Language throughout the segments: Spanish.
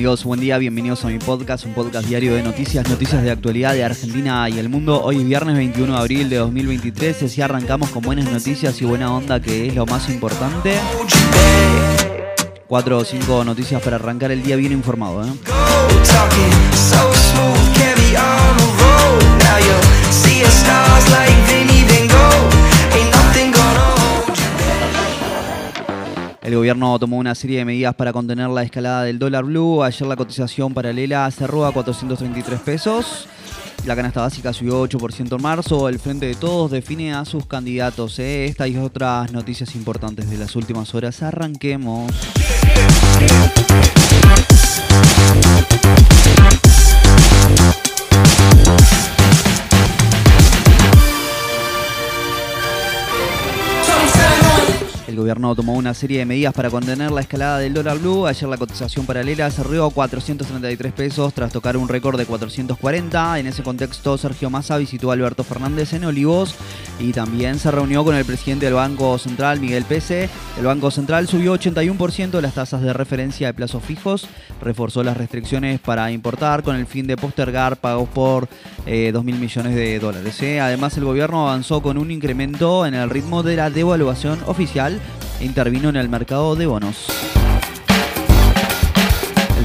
Amigos, buen día, bienvenidos a mi podcast, un podcast diario de noticias, noticias de actualidad de Argentina y el mundo. Hoy es viernes 21 de abril de 2023, así arrancamos con buenas noticias y buena onda que es lo más importante. Cuatro o cinco noticias para arrancar el día bien informado. ¿eh? El gobierno tomó una serie de medidas para contener la escalada del dólar blue. Ayer la cotización paralela cerró a 433 pesos. La canasta básica subió 8% en marzo. El Frente de Todos define a sus candidatos. ¿eh? Estas y otras noticias importantes de las últimas horas. Arranquemos. Gobierno tomó una serie de medidas para contener la escalada del dólar blue. Ayer la cotización paralela cerró a 433 pesos tras tocar un récord de 440. En ese contexto, Sergio Massa visitó a Alberto Fernández en Olivos y también se reunió con el presidente del Banco Central, Miguel Pese. El Banco Central subió 81% las tasas de referencia de plazos fijos, reforzó las restricciones para importar con el fin de postergar pagos por eh, 2 mil millones de dólares. ¿eh? Además, el gobierno avanzó con un incremento en el ritmo de la devaluación oficial intervino en el mercado de bonos.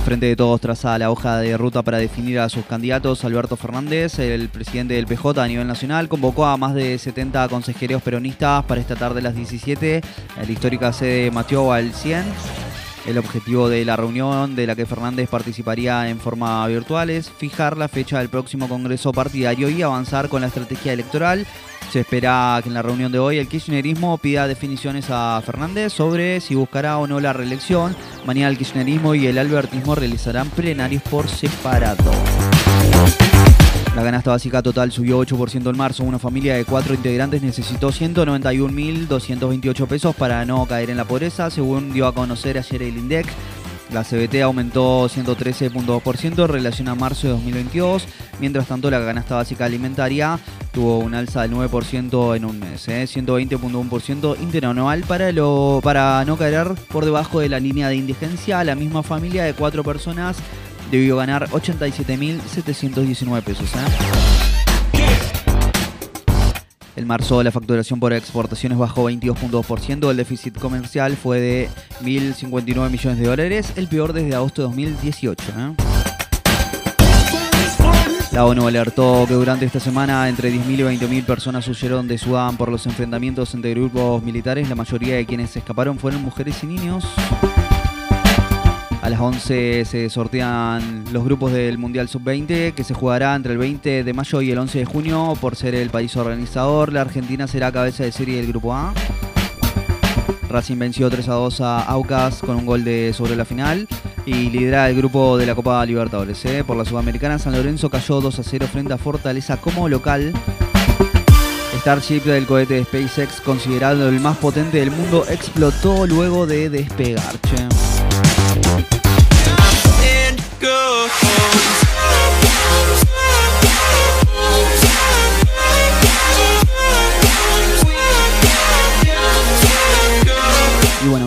Frente de Todos traza la hoja de ruta para definir a sus candidatos. Alberto Fernández, el presidente del PJ a nivel nacional, convocó a más de 70 consejeros peronistas para esta tarde a las 17 en la histórica sede Mateo al 100. El objetivo de la reunión de la que Fernández participaría en forma virtual es fijar la fecha del próximo Congreso partidario y avanzar con la estrategia electoral. Se espera que en la reunión de hoy el kirchnerismo pida definiciones a Fernández sobre si buscará o no la reelección. Mañana el kirchnerismo y el albertismo realizarán plenarios por separado. La canasta básica total subió 8% en marzo. Una familia de cuatro integrantes necesitó 191.228 pesos para no caer en la pobreza, según dio a conocer ayer el INDEC. La CBT aumentó 113.2% en relación a marzo de 2022. Mientras tanto, la canasta básica alimentaria tuvo un alza del 9% en un mes, ¿eh? 120.1% interanual para, lo, para no caer por debajo de la línea de indigencia. La misma familia de cuatro personas debió ganar 87.719 pesos. ¿eh? El marzo la facturación por exportaciones bajó 22.2%, el déficit comercial fue de 1.059 millones de dólares, el peor desde agosto de 2018. ¿eh? La ONU alertó que durante esta semana entre 10.000 y 20.000 personas huyeron de Sudán por los enfrentamientos entre grupos militares. La mayoría de quienes escaparon fueron mujeres y niños. A las 11 se sortean los grupos del Mundial Sub-20 que se jugará entre el 20 de mayo y el 11 de junio por ser el país organizador. La Argentina será cabeza de serie del grupo A. Racing venció 3 a 2 a Aucas con un gol de sobre la final y lidera el grupo de la Copa Libertadores. ¿eh? Por la Sudamericana, San Lorenzo cayó 2 a 0 frente a Fortaleza como local. Starship del cohete de SpaceX, considerado el más potente del mundo, explotó luego de despegar.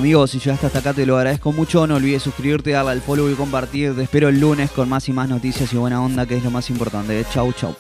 Amigos, si llegaste hasta acá te lo agradezco mucho. No olvides suscribirte, darle al follow y compartir. Te espero el lunes con más y más noticias y buena onda, que es lo más importante. Chau, chau.